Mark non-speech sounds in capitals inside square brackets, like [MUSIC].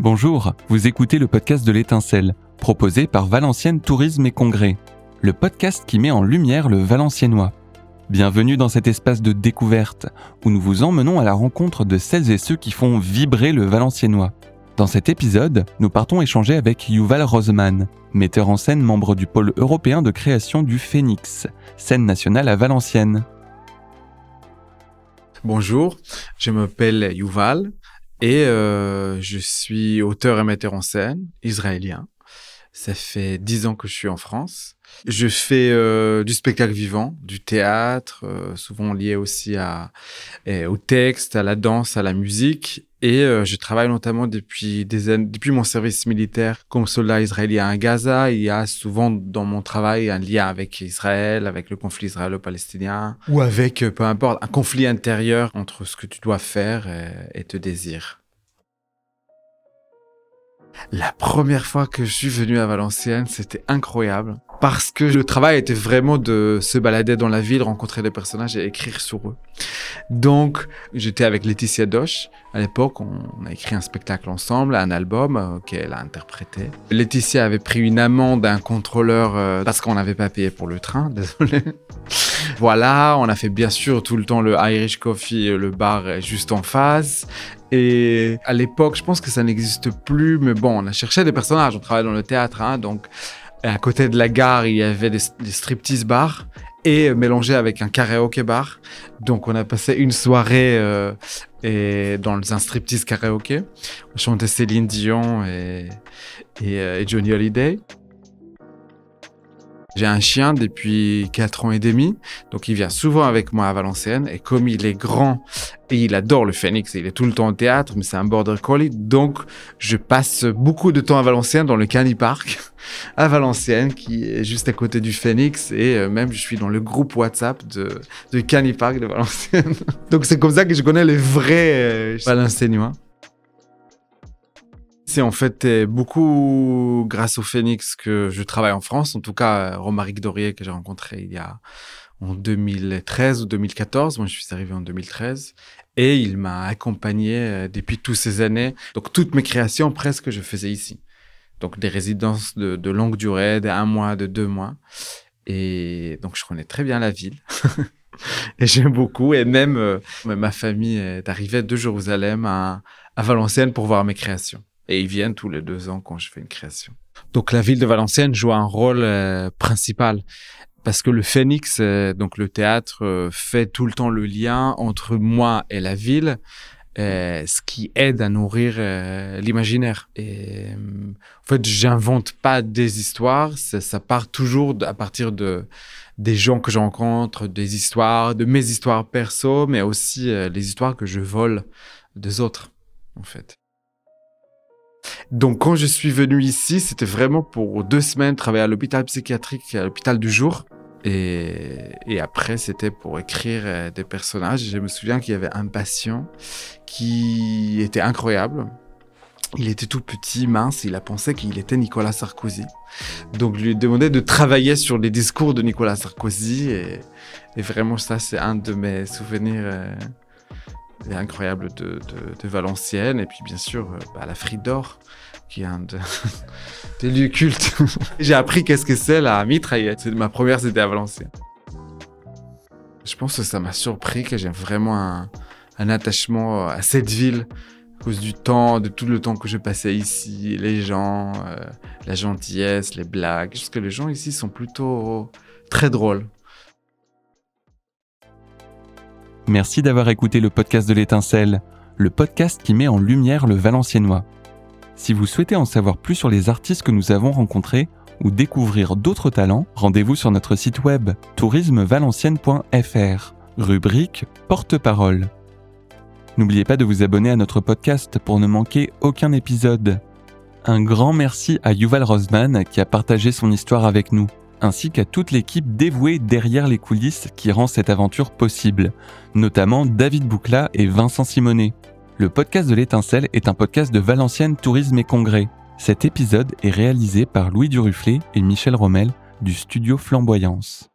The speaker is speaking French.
Bonjour, vous écoutez le podcast de l'étincelle, proposé par Valenciennes Tourisme et Congrès, le podcast qui met en lumière le valenciennois. Bienvenue dans cet espace de découverte, où nous vous emmenons à la rencontre de celles et ceux qui font vibrer le valenciennois. Dans cet épisode, nous partons échanger avec Yuval Roseman, metteur en scène membre du pôle européen de création du Phoenix, scène nationale à Valenciennes. Bonjour, je m'appelle Yuval et euh, je suis auteur et metteur en scène israélien. Ça fait dix ans que je suis en France. Je fais euh, du spectacle vivant, du théâtre, euh, souvent lié aussi au texte, à la danse, à la musique. Et euh, je travaille notamment depuis des années, depuis mon service militaire comme soldat israélien à Gaza. Il y a souvent dans mon travail un lien avec Israël, avec le conflit israélo-palestinien, ou avec, euh, peu importe, un conflit intérieur entre ce que tu dois faire et, et te désir. La première fois que je suis venu à Valenciennes, c'était incroyable parce que le travail était vraiment de se balader dans la ville, rencontrer des personnages et écrire sur eux. Donc, j'étais avec Laetitia Doche. À l'époque, on a écrit un spectacle ensemble, un album euh, qu'elle a interprété. Laetitia avait pris une amende d'un contrôleur euh, parce qu'on n'avait pas payé pour le train, [LAUGHS] désolé. Voilà, on a fait bien sûr tout le temps le Irish Coffee, le bar juste en face. Et à l'époque, je pense que ça n'existe plus, mais bon, on a cherché des personnages, on travaillait dans le théâtre, hein, donc à côté de la gare, il y avait des, striptease bars et mélangé avec un karaoke bar. Donc on a passé une soirée euh, dans un striptease karaoke. On chantait Céline Dion et, et, euh, Johnny Hallyday. J'ai un chien depuis 4 ans et demi, donc il vient souvent avec moi à Valenciennes. Et comme il est grand et il adore le phénix, il est tout le temps au théâtre, mais c'est un border collie, donc je passe beaucoup de temps à Valenciennes dans le Cani Park [LAUGHS] à Valenciennes, qui est juste à côté du phénix. Et euh, même je suis dans le groupe WhatsApp de, de Park de Valenciennes. [LAUGHS] donc c'est comme ça que je connais les vrais euh, Valenciennois. C'est en fait euh, beaucoup grâce au Phoenix que je travaille en France. En tout cas, Romaric Dorier que j'ai rencontré il y a en 2013 ou 2014. Moi, je suis arrivé en 2013 et il m'a accompagné euh, depuis toutes ces années. Donc, toutes mes créations presque je faisais ici. Donc, des résidences de, de longue durée, d'un mois, de deux mois. Et donc, je connais très bien la ville. [LAUGHS] et j'aime beaucoup. Et même euh, ma famille est arrivée de Jérusalem à Valenciennes pour voir mes créations. Et ils viennent tous les deux ans quand je fais une création. Donc la ville de Valenciennes joue un rôle euh, principal parce que le Phoenix, euh, donc le théâtre, euh, fait tout le temps le lien entre moi et la ville, ce qui aide à nourrir l'imaginaire. En fait, j'invente pas des histoires, ça, ça, part toujours à partir de des gens que je rencontre, des histoires, de mes histoires perso, mais aussi les histoires que je vole des autres, en fait. Donc, quand je suis venu ici, c'était vraiment pour deux semaines travailler à l'hôpital psychiatrique, à l'hôpital du jour. Et, après, c'était pour écrire euh, des personnages. Je me souviens qu'il y avait un patient qui était incroyable. Il était tout petit, mince, il a pensé qu'il était Nicolas Sarkozy. Donc, je lui ai demandé de travailler sur les discours de Nicolas Sarkozy. Et, et vraiment, ça, c'est un de mes souvenirs euh, incroyable de, de, Valenciennes. Et puis, bien sûr, euh, bah, la Frite d'Or, qui est un de, [LAUGHS] des lieux cultes. [LAUGHS] J'ai appris qu'est-ce que c'est la mitraillette. Ma première, c'était à Valenciennes. Je pense que ça m'a surpris que j'ai vraiment un, un, attachement à cette ville à cause du temps, de tout le temps que je passais ici, les gens, euh, la gentillesse, les blagues. Pense que les gens ici sont plutôt très drôles. Merci d'avoir écouté le podcast de l'étincelle, le podcast qui met en lumière le valenciennois. Si vous souhaitez en savoir plus sur les artistes que nous avons rencontrés ou découvrir d'autres talents, rendez-vous sur notre site web tourismevalencienne.fr, rubrique Porte-parole. N'oubliez pas de vous abonner à notre podcast pour ne manquer aucun épisode. Un grand merci à Yuval Rosman qui a partagé son histoire avec nous ainsi qu'à toute l'équipe dévouée derrière les coulisses qui rend cette aventure possible, notamment David Boucla et Vincent Simonet. Le podcast de l'étincelle est un podcast de Valenciennes Tourisme et Congrès. Cet épisode est réalisé par Louis Duruflet et Michel Rommel du studio Flamboyance.